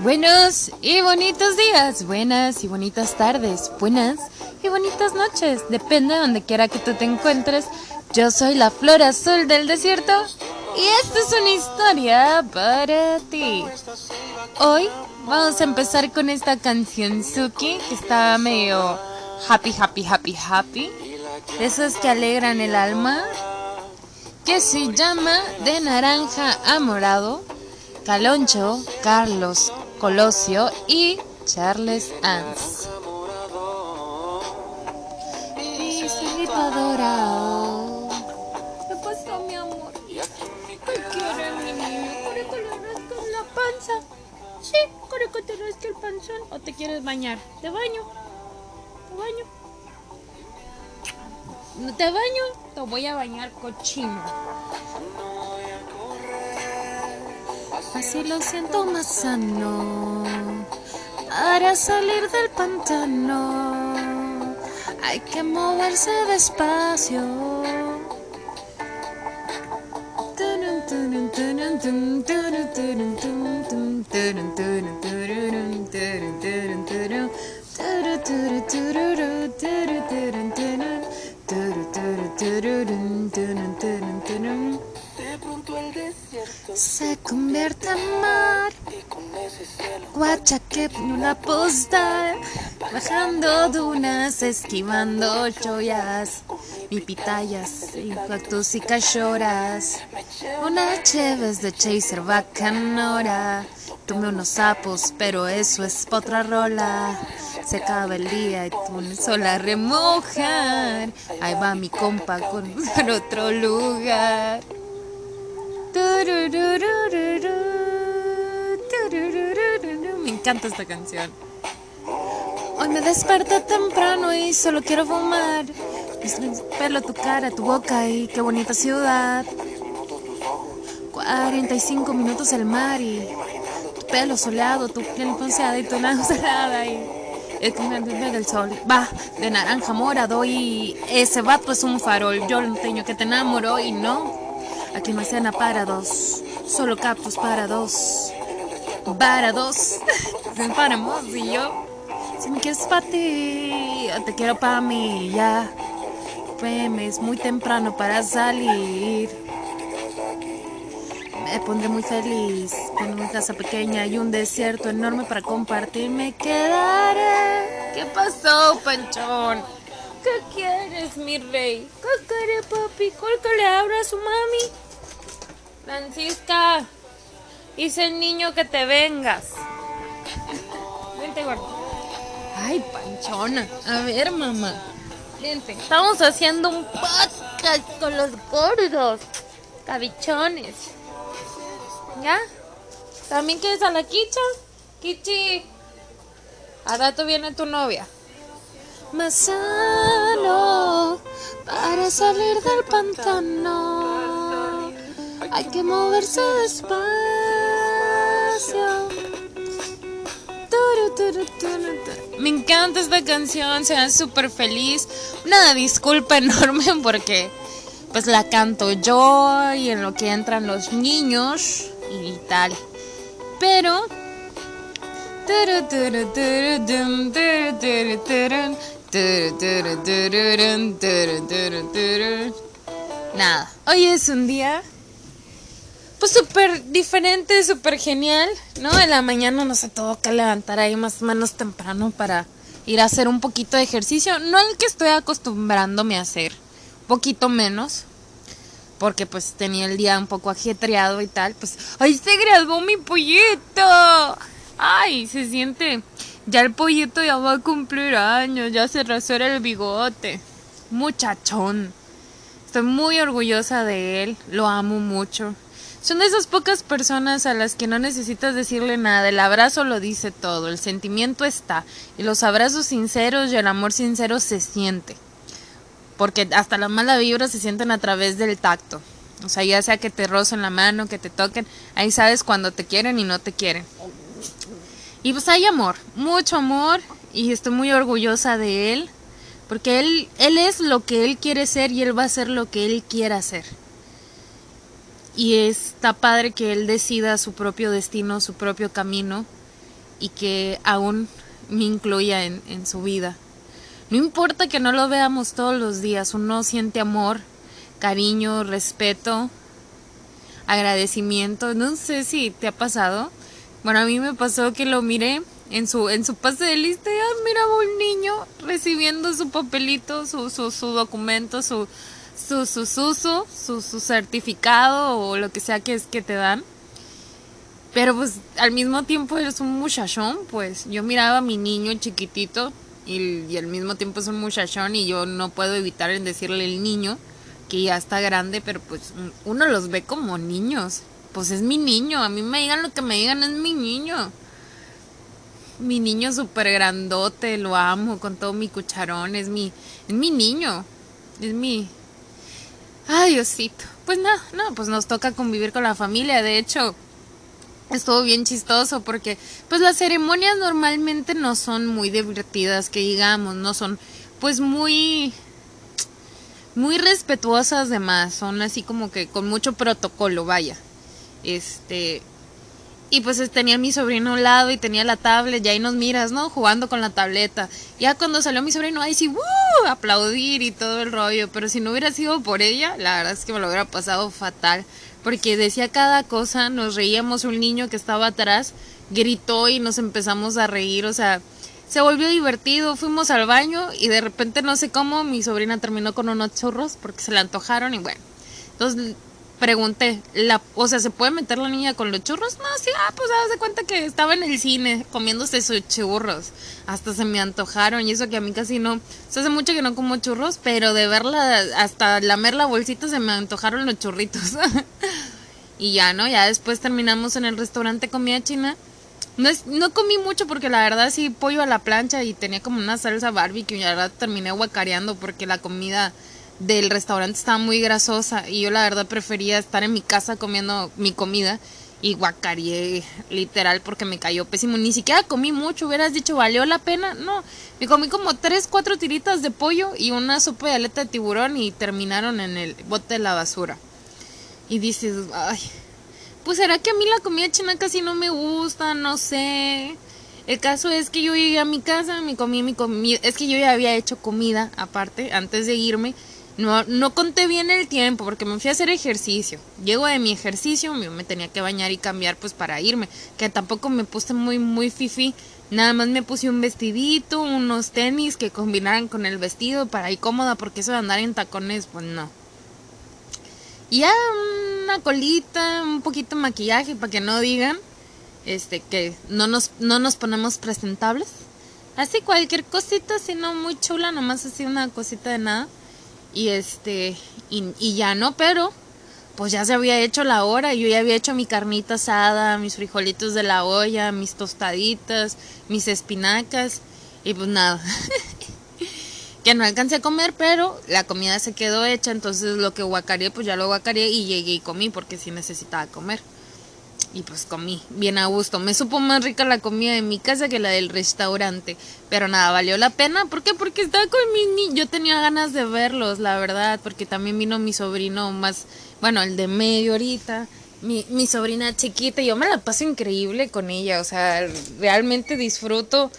Buenos y bonitos días, buenas y bonitas tardes, buenas y bonitas noches, depende de donde quiera que tú te encuentres. Yo soy la flor azul del desierto y esta es una historia para ti. Hoy vamos a empezar con esta canción Suki que está medio happy, happy, happy, happy. De esos que alegran el alma. Que se llama De Naranja a Morado. Caloncho, Carlos Colosio y Charles Ans. ¿Qué pasó, mi amor? ¿Qué quiere mi niño? ¿Quiere que le rasques la panza? Sí, ¿quiere que te rasque el panzón? ¿O te quieres bañar? ¿Te baño? ¿Te baño? ¿No te baño? Te voy a bañar cochino. Así lo siento más sano para salir del pantano. Hay que moverse despacio. Se convierte en mar. Guacha que una postal, bajando dunas, esquivando chollas, mi pitayas, impactos y cachorras. Una cheves de chaser bacanora. Tomé unos sapos, pero eso es otra rola. Se acaba el día y tú sola remojar. Ahí va mi compa con otro lugar. Me encanta esta canción. Hoy me desperté temprano y solo quiero fumar. Pelo tu cara, tu boca y qué bonita ciudad. 45 minutos el mar y tu pelo soleado, tu piel bronceada y tu nariz cerrada y el del sol va de naranja morado y ese vato es un farol. Yo lo tengo que te enamoró y no Aquí no hay cena para dos, solo cactus para dos. Para dos. para y yo. Si me quieres para ti, te quiero para mí, ya. Feme, es muy temprano para salir. Me pondré muy feliz con una casa pequeña y un desierto enorme para compartir. Me quedaré. ¿Qué pasó, Panchón? ¿Qué quieres, mi rey? ¿Qué quiere, papi? ¿Cuál que le abra a su mami? Francisca, dice el niño que te vengas. Vente, gordo. Ay, panchona. A ver, mamá. Vente. Estamos haciendo un podcast con los gordos. Cabichones. ¿Ya? ¿También quieres a la Kicha? Kichi. A rato viene tu novia. Más sano para salir del pantano hay que moverse despacio. Me encanta esta canción, se ve súper feliz. Una disculpa enorme porque pues la canto yo y en lo que entran los niños y tal. Pero Nada, hoy es un día pues súper diferente, súper genial, ¿no? En la mañana no se tuvo que levantar ahí más o menos temprano para ir a hacer un poquito de ejercicio, no el que estoy acostumbrándome a hacer, poquito menos, porque pues tenía el día un poco ajetreado y tal, pues, ¡ay, se graduó mi pollito! ¡Ay, se siente! Ya el pollito ya va a cumplir años, ya se rasura el bigote. Muchachón. Estoy muy orgullosa de él, lo amo mucho. Son de esas pocas personas a las que no necesitas decirle nada, el abrazo lo dice todo, el sentimiento está, y los abrazos sinceros y el amor sincero se siente, porque hasta la mala vibra se sienten a través del tacto, o sea, ya sea que te rocen la mano, que te toquen, ahí sabes cuando te quieren y no te quieren. Y pues hay amor, mucho amor, y estoy muy orgullosa de él, porque él, él es lo que él quiere ser y él va a ser lo que él quiera ser y está padre que él decida su propio destino, su propio camino y que aún me incluya en, su vida. No importa que no lo veamos todos los días, uno siente amor, cariño, respeto, agradecimiento. No sé si te ha pasado. Bueno, a mí me pasó que lo miré en su, en su pase de lista y ah, miraba un niño recibiendo su papelito, su, su, su documento, su, su, su, su, su, su certificado o lo que sea que es que te dan. Pero pues al mismo tiempo eres un muchachón, pues yo miraba a mi niño chiquitito y, y, al mismo tiempo es un muchachón y yo no puedo evitar en decirle el niño que ya está grande, pero pues uno los ve como niños. Pues es mi niño, a mí me digan lo que me digan, es mi niño. Mi niño súper grandote, lo amo con todo mi cucharón, es mi, es mi niño, es mi... Ay, Diosito. Pues no, no, pues nos toca convivir con la familia, de hecho, estuvo bien chistoso porque pues las ceremonias normalmente no son muy divertidas que digamos, no son pues muy muy respetuosas de más, son así como que con mucho protocolo, vaya. Este y pues tenía mi sobrino a un lado y tenía la tablet, y ahí nos miras, ¿no? Jugando con la tableta. Ya cuando salió mi sobrino, ahí sí, ¡uh! aplaudir y todo el rollo. Pero si no hubiera sido por ella, la verdad es que me lo hubiera pasado fatal. Porque decía cada cosa, nos reíamos, un niño que estaba atrás gritó y nos empezamos a reír, o sea, se volvió divertido, fuimos al baño y de repente no sé cómo mi sobrina terminó con unos churros porque se le antojaron y bueno. Entonces pregunté, la, o sea, ¿se puede meter la niña con los churros? No, sí, ah, pues haz de cuenta que estaba en el cine comiéndose sus churros. Hasta se me antojaron y eso que a mí casi no, se hace mucho que no como churros, pero de verla, hasta lamer la bolsita se me antojaron los churritos. y ya, ¿no? Ya después terminamos en el restaurante comida china no, es, no comí mucho porque la verdad sí pollo a la plancha y tenía como una salsa barbecue y la verdad terminé guacareando porque la comida del restaurante estaba muy grasosa y yo la verdad prefería estar en mi casa comiendo mi comida y guacareé literal porque me cayó pésimo. Ni siquiera comí mucho, hubieras dicho, ¿valió la pena? No, me comí como tres, cuatro tiritas de pollo y una sopa de aleta de tiburón y terminaron en el bote de la basura. Y dices, ay, pues será que a mí la comida china casi no me gusta, no sé. El caso es que yo llegué a mi casa, me comí mi comida, es que yo ya había hecho comida aparte antes de irme. No, no conté bien el tiempo porque me fui a hacer ejercicio. Llego de mi ejercicio, me tenía que bañar y cambiar pues para irme. Que tampoco me puse muy, muy fifi. Nada más me puse un vestidito, unos tenis que combinaran con el vestido para ir cómoda porque eso de andar en tacones, pues no. Y ya una colita, un poquito de maquillaje para que no digan este que no nos, no nos ponemos presentables. Así cualquier cosita, si no muy chula, nomás así una cosita de nada. Y este, y, ya no, pero pues ya se había hecho la hora, yo ya había hecho mi carnita asada, mis frijolitos de la olla, mis tostaditas, mis espinacas, y pues nada. que no alcancé a comer, pero la comida se quedó hecha, entonces lo que guacaré, pues ya lo guacaré y llegué y comí porque sí necesitaba comer. Y pues comí bien a gusto. Me supo más rica la comida de mi casa que la del restaurante. Pero nada, valió la pena. ¿Por qué? Porque estaba con mis niños. Yo tenía ganas de verlos, la verdad. Porque también vino mi sobrino más, bueno, el de medio ahorita. Mi, mi sobrina chiquita. Yo me la paso increíble con ella. O sea, realmente disfruto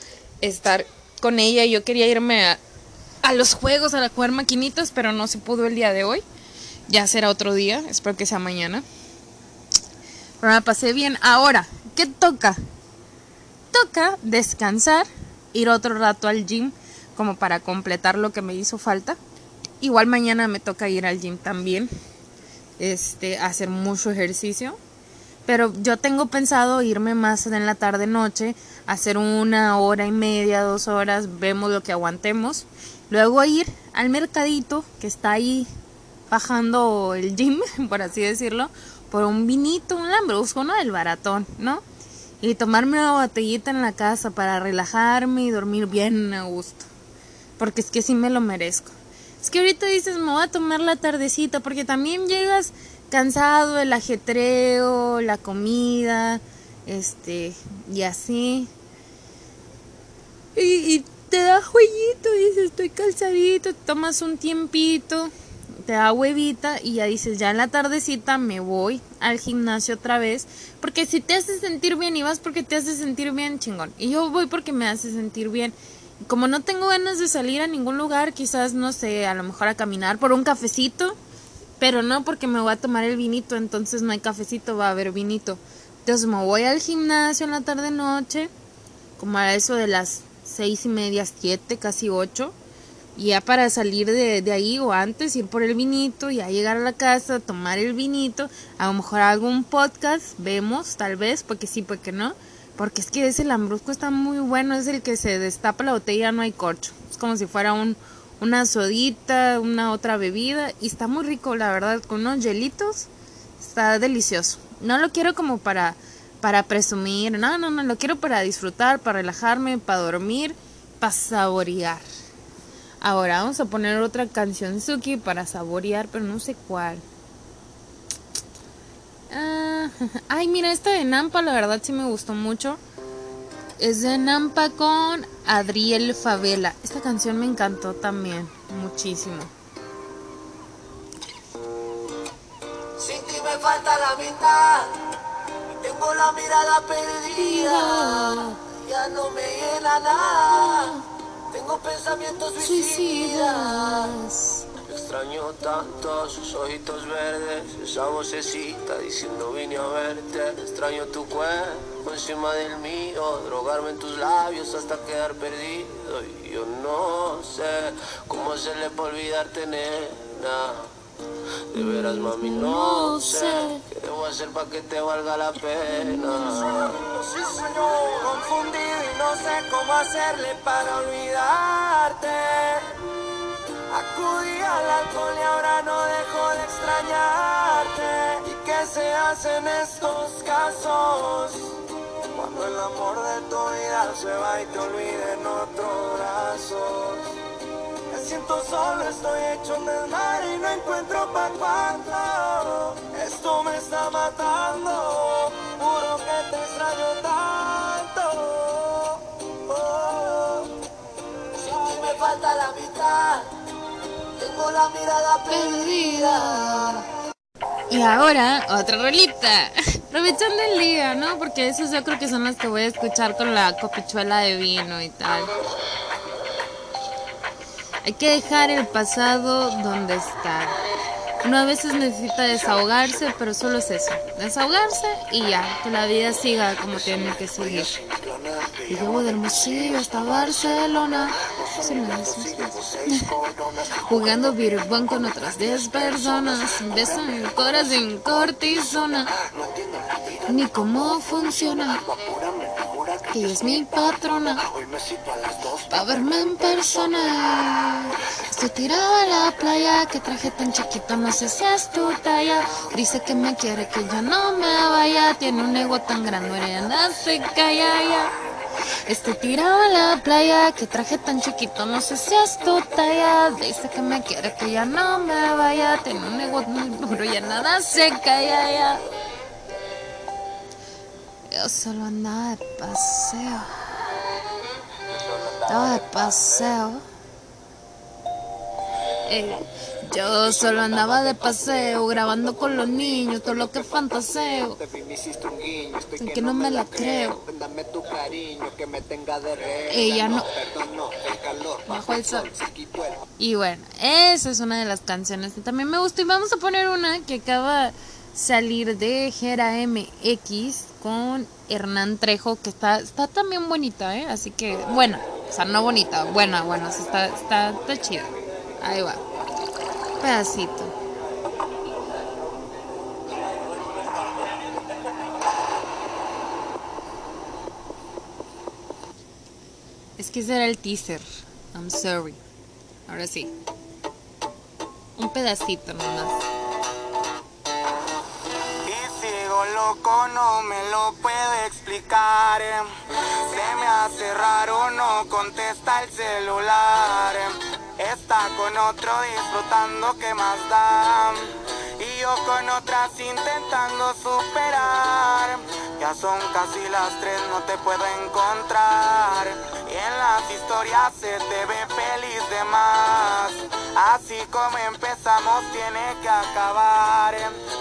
estar con ella. Yo quería irme a, a los juegos, a jugar maquinitas, pero no se pudo el día de hoy. Ya será otro día, espero que sea mañana. Pero me pasé bien. Ahora, ¿qué toca? Toca descansar, ir otro rato al gym como para completar lo que me hizo falta. Igual mañana me toca ir al gym también. Este, hacer mucho ejercicio. Pero yo tengo pensado irme más en la tarde noche, hacer una hora y media, dos horas, vemos lo que aguantemos Luego ir al mercadito que está ahí bajando el gym, por así decirlo, por un vinito, un lambrusco, ¿no? El baratón, ¿no? Y tomarme una botellita en la casa para relajarme y dormir bien a gusto. Porque es que sí me lo merezco. Es que ahorita dices, me voy a tomar la tardecita, porque también llegas cansado, el ajetreo, la comida, este, y así. Y, y te da jueguito, dices, estoy calzadito, tomas un tiempito, te da huevita y ya dices, ya en la tardecita me voy al gimnasio otra vez, porque si te hace sentir bien y vas porque te hace sentir bien, chingón. Y yo voy porque me hace sentir bien. Como no tengo ganas de salir a ningún lugar, quizás no sé, a lo mejor a caminar por un cafecito, pero no porque me voy a tomar el vinito, entonces no hay cafecito, va a haber vinito. Entonces me voy al gimnasio en la tarde noche, como a eso de las seis y media, siete, casi ocho y ya para salir de, de, ahí o antes ir por el vinito, ya llegar a la casa, tomar el vinito, a lo mejor algún podcast, vemos tal vez, porque sí, porque no, porque es que ese lambrusco está muy bueno, es el que se destapa la botella, no hay corcho, es como si fuera un, una sodita, una otra bebida, y está muy rico, la verdad, con unos hielitos, está delicioso. No lo quiero como para, para presumir, no, no, no, lo quiero para disfrutar, para relajarme, para dormir, para saborear. Ahora vamos a poner otra canción Suki para saborear, pero no sé cuál. Ah, ay, mira, esta de Nampa, la verdad sí me gustó mucho. Es de Nampa con Adriel Favela. Esta canción me encantó también, muchísimo. Sin me falta la mitad. Tengo la mirada perdida. Ya no me llena nada. Tengo pensamientos suicidas. Extraño tanto sus ojitos verdes, esa vocecita diciendo vine a verte. Extraño tu cuerpo encima del mío, drogarme en tus labios hasta quedar perdido. Y yo no sé cómo se le puede olvidarte, nena. De veras, mami, no sé qué debo hacer para que te valga la pena. Sí, señor, confundido y no sé cómo hacerle para olvidarte. Acudí al alcohol y ahora no dejo de extrañarte. ¿Y qué se hace en estos casos? Cuando el amor de tu vida se va y te olvida en otros brazos. Siento solo, estoy hecho un desmadre y no encuentro pa' cuándo. Esto me está matando, juro que te extraño tanto. Oh, si me falta la mitad, tengo la mirada perdida. Y ahora, otra rolita. Aprovechando el día, ¿no? Porque esos yo creo que son las que voy a escuchar con la copichuela de vino y tal. Hay que dejar el pasado donde está. Uno a veces necesita desahogarse, pero solo es eso. Desahogarse y ya, que la vida siga como tiene que seguir. Y llevo de Hermosillo hasta Barcelona. Jugando beer con otras 10 personas. Beso en corazón cortisona. Ni cómo funciona. Que ella es mi patrona. Pa' verme en persona. Estoy tirado a la playa. Que traje tan chiquito, no sé si es tu talla. Dice que me quiere que yo no me vaya. Tiene un ego tan grande, anda se calla ya. Estoy tirado en la playa, que traje tan chiquito, no sé si es tu talla. Dice que me quiere que ya no me vaya. Tiene un ego muy duro, ya nada se calla ya. Yo solo andaba de paseo. Estaba de paseo. Eh, yo solo andaba de paseo, grabando con los niños, todo lo que fantaseo. Que no me la creo. Ella no. Bajo el sol. Y bueno, esa es una de las canciones que también me gustó. Y vamos a poner una que acaba de salir de Gera MX Hernán Trejo, que está, está también bonita, ¿eh? Así que, bueno, o sea, no bonita, buena, bueno, está, está, está chida. Ahí va. Pedacito. Es que ese era el teaser. I'm sorry. Ahora sí. Un pedacito nomás. No me lo puede explicar. Se me hace raro, no contesta el celular. Está con otro disfrutando, ¿qué más da? Y yo con otras intentando superar. Ya son casi las tres, no te puedo encontrar. En las historias se te ve feliz de más. Así como empezamos, tiene que acabar.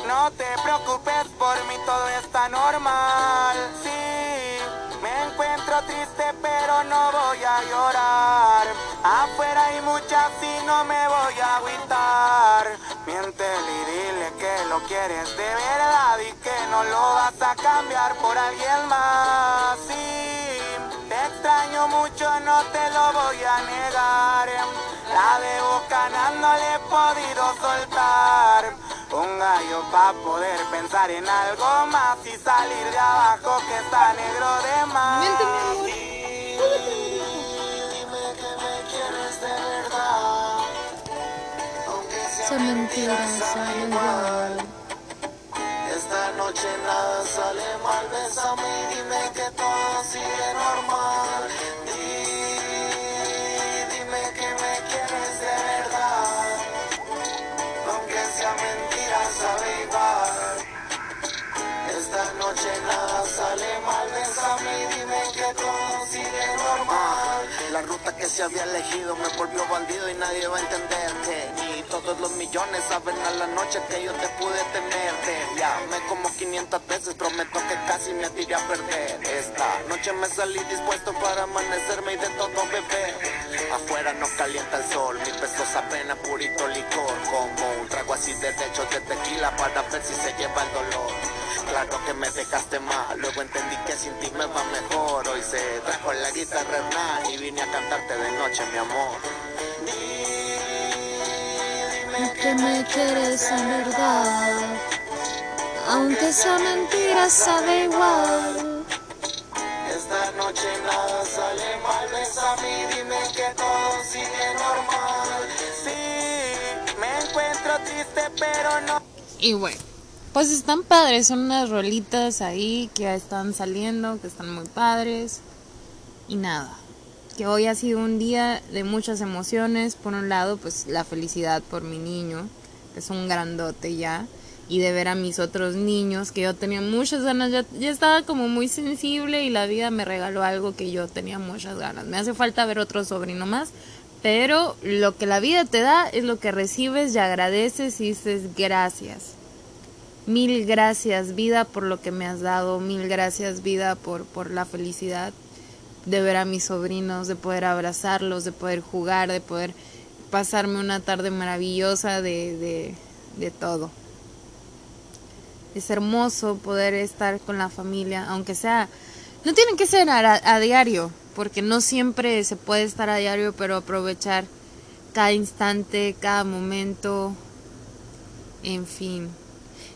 No te preocupes por mí, todo está normal. Sí, me encuentro triste, pero no voy a llorar. Afuera hay muchas y no me voy a agüitar. Miéntele y dile que lo quieres de verdad y que no lo vas a cambiar por alguien más. Sí, extraño mucho, no te lo voy a negar. La de Bocana no le he podido soltar. Un gallo pa' poder pensar en algo más y salir de abajo que está negro de más. Dime que me quieres de verdad. Aunque sea Son mentiras, son igual. Noche nada sale mal, bésame y dime que todo sigue normal. La ruta que se había elegido me volvió bandido y nadie va a entenderte. Ni todos los millones saben a la noche que yo te pude tenerte. Llamé como 500 veces, prometo que casi me tiré a perder. Esta noche me salí dispuesto para amanecerme y de todo beber. Afuera no calienta el sol, mi pesos apenas purito licor. Como un trago así de techo de tequila para ver si se lleva el dolor. Claro que me dejaste mal, luego entendí que sin ti me va mejor. Hoy se trajo la guitarra Hernán y vine a cantarte de noche, mi amor. Dime Que me quieres en verdad. Aunque sea mentira, sabe igual. Esta noche nada sale mal, bésame y dime que todo sigue normal. Sí, me encuentro triste, pero no. Y bueno, pues están padres, son unas rolitas ahí que están saliendo, que están muy padres. Y nada, que hoy ha sido un día de muchas emociones. Por un lado, pues la felicidad por mi niño, que es un grandote ya. Y de ver a mis otros niños, que yo tenía muchas ganas, ya, ya estaba como muy sensible y la vida me regaló algo que yo tenía muchas ganas. Me hace falta ver otro sobrino más, pero lo que la vida te da es lo que recibes y agradeces y dices gracias. Mil gracias vida por lo que me has dado, mil gracias vida por, por la felicidad de ver a mis sobrinos, de poder abrazarlos, de poder jugar, de poder pasarme una tarde maravillosa de, de, todo. Es hermoso poder estar con la familia, aunque sea, no tiene que ser a diario, porque no siempre se puede estar a diario, pero aprovechar cada instante, cada momento, en fin.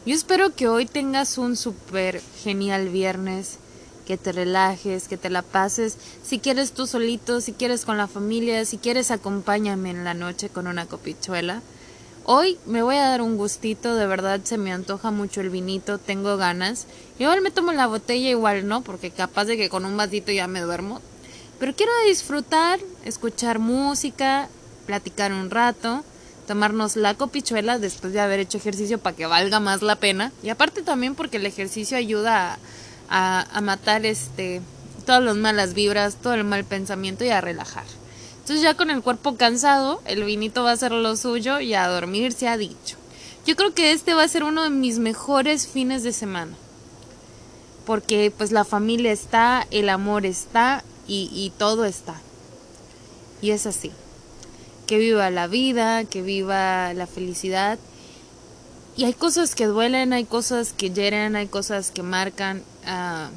Yo espero que hoy tengas un súper genial viernes, que te relajes, que te la pases. Si quieres tú solito, si quieres con la familia, si quieres acompáñame en la noche con una copichuela. Hoy me voy a dar un gustito, de verdad se me antoja mucho el vinito, tengo ganas. Igual me tomo la botella, igual no, porque capaz de que con un vasito ya me duermo. Pero quiero disfrutar, escuchar música, platicar un rato tomarnos la copichuela después de haber hecho ejercicio para que valga más la pena. Y aparte también porque el ejercicio ayuda a, matar este todas las malas vibras, todo el mal pensamiento y a relajar. Entonces ya con el cuerpo cansado, el vinito va a ser lo suyo y a dormir se ha dicho. Yo creo que este va a ser uno de mis mejores fines de semana. Porque pues la familia está, el amor está y, y todo está. Y es así que viva la vida, que viva la felicidad. Y hay cosas que duelen, hay cosas que hieren, hay cosas que marcan. Uh,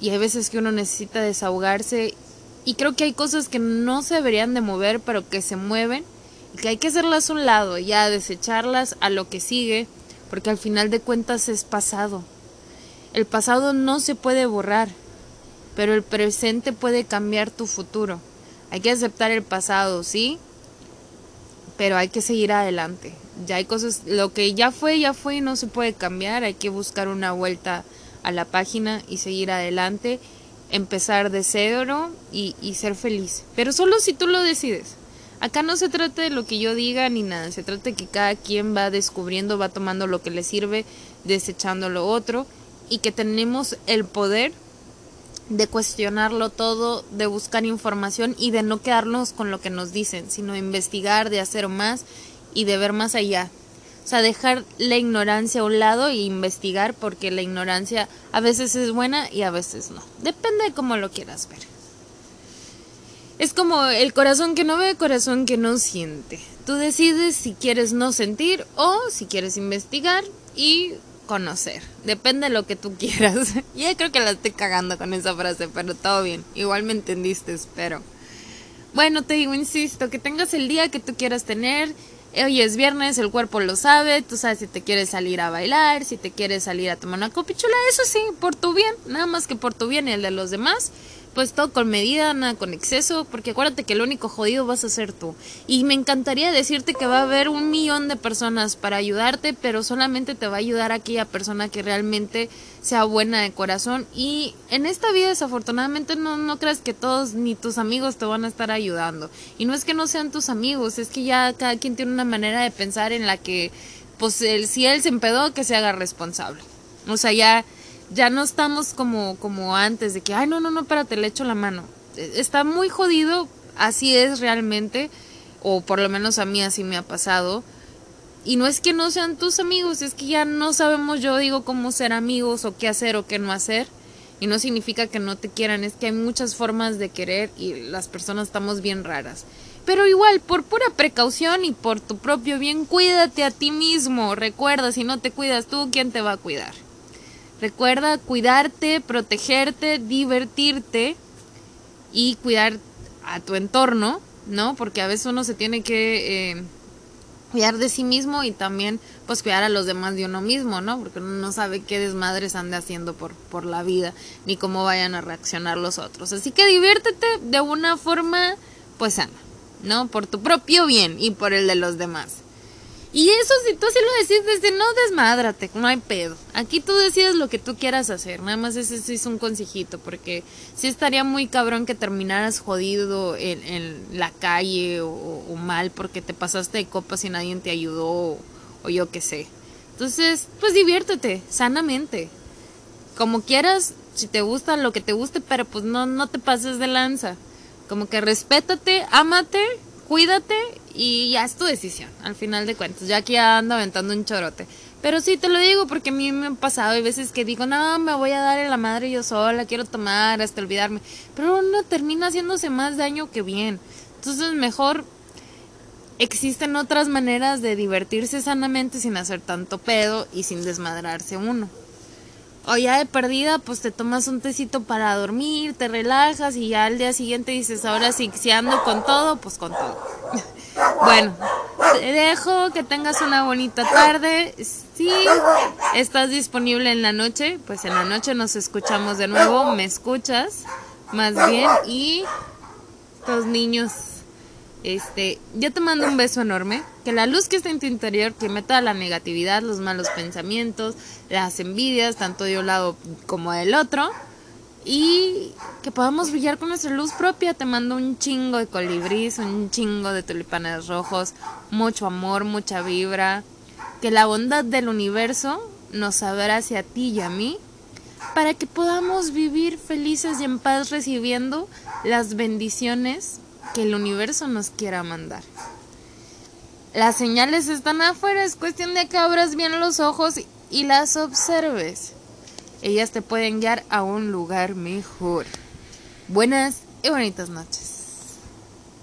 y hay veces que uno necesita desahogarse. Y creo que hay cosas que no se deberían de mover, pero que se mueven. Y que hay que hacerlas a un lado, ya desecharlas a lo que sigue. Porque al final de cuentas es pasado. El pasado no se puede borrar. Pero el presente puede cambiar tu futuro. Hay que aceptar el pasado, sí, pero hay que seguir adelante. Ya hay cosas, lo que ya fue, ya fue y no se puede cambiar. Hay que buscar una vuelta a la página y seguir adelante, empezar de cero y, y ser feliz. Pero solo si tú lo decides. Acá no se trata de lo que yo diga ni nada, se trata de que cada quien va descubriendo, va tomando lo que le sirve, desechando lo otro y que tenemos el poder de cuestionarlo todo, de buscar información y de no quedarnos con lo que nos dicen, sino investigar, de hacer más y de ver más allá. O sea, dejar la ignorancia a un lado e investigar porque la ignorancia a veces es buena y a veces no. Depende de cómo lo quieras ver. Es como el corazón que no ve, corazón que no siente. Tú decides si quieres no sentir o si quieres investigar y conocer. Depende de lo que tú quieras. ya creo que la estoy cagando con esa frase, pero todo bien. Igual me entendiste, espero. Bueno, te digo, insisto, que tengas el día que tú quieras tener hoy es viernes, el cuerpo lo sabe, tú sabes si te quieres salir a bailar, si te quieres salir a tomar una copichula, eso sí, por tu bien, nada más que por tu bien y el de los demás pues todo con medida, nada con exceso, porque acuérdate que el único jodido vas a ser tú. Y me encantaría decirte que va a haber un millón de personas para ayudarte, pero solamente te va a ayudar aquella persona que realmente sea buena de corazón. Y en esta vida desafortunadamente no, no creas que todos ni tus amigos te van a estar ayudando. Y no es que no sean tus amigos, es que ya cada quien tiene una manera de pensar en la que, pues el, si él se empedó, que se haga responsable. O sea, ya ya no estamos como, como antes, de que, ay, no, no, no, espérate, le echo la mano. E, está muy jodido, así es realmente, o por lo menos a mí así me ha pasado. Y no es que no sean tus amigos, es que ya no sabemos, yo digo, cómo ser amigos o qué hacer o qué no hacer. Y no significa que no te quieran, es que hay muchas formas de querer y las personas estamos bien raras. Pero igual, por pura precaución y por tu propio bien, cuídate a ti mismo. Recuerda, si no te cuidas tú, ¿quién te va a cuidar? Recuerda cuidarte, protegerte, divertirte y cuidar a tu entorno, ¿no? Porque a veces uno se tiene que eh, cuidar de sí mismo y también pues cuidar a los demás de uno mismo, ¿no? Porque uno no sabe qué desmadres ande haciendo por, por la vida, ni cómo vayan a reaccionar los otros. Así que diviértete de una forma pues sana, ¿no? Por tu propio bien y por el de los demás. Y eso, si tú así lo decides, desde no desmádrate, no hay pedo. Aquí tú decides lo que tú quieras hacer. Nada más ese es un consejito, porque sí estaría muy cabrón que terminaras jodido en, en la calle o, mal porque te pasaste de copas y nadie te ayudó o, o yo qué sé. Entonces, pues diviértete, sanamente. Como quieras, si te gusta lo que te guste, pero pues no, no te pases de lanza. Como que respétate, ámate cuídate y ya es tu decisión, al final de cuentas. Ya aquí ando aventando un chorote. Pero sí te lo digo porque a mí me ha pasado. Hay veces que digo, no, me voy a dar en la madre yo sola, quiero tomar hasta olvidarme. Pero uno termina haciéndose más daño que bien. Entonces, mejor existen otras maneras de divertirse sanamente sin hacer tanto pedo y sin desmadrarse uno. O ya de perdida, pues te tomas un tecito para dormir, te relajas y ya al día siguiente dices, ahora sí, si ando con todo, pues con todo. bueno, te dejo que tengas una bonita tarde. Si estás disponible en la noche, pues en la noche nos escuchamos de nuevo, me escuchas más bien y los niños este, yo te mando un beso enorme. Que la luz que está en tu interior, que meta la negatividad, los malos pensamientos, las envidias, tanto de un lado como del otro. Y que podamos brillar con nuestra luz propia. Te mando un chingo de colibrís, un chingo de tulipanes rojos, mucho amor, mucha vibra. Que la bondad del universo nos abrace a ti y a mí para que podamos vivir felices y en paz recibiendo las bendiciones que el universo nos quiera mandar. Las señales están afuera, es cuestión de que abras bien los ojos y las observes. Ellas te pueden guiar a un lugar mejor. Buenas y bonitas noches.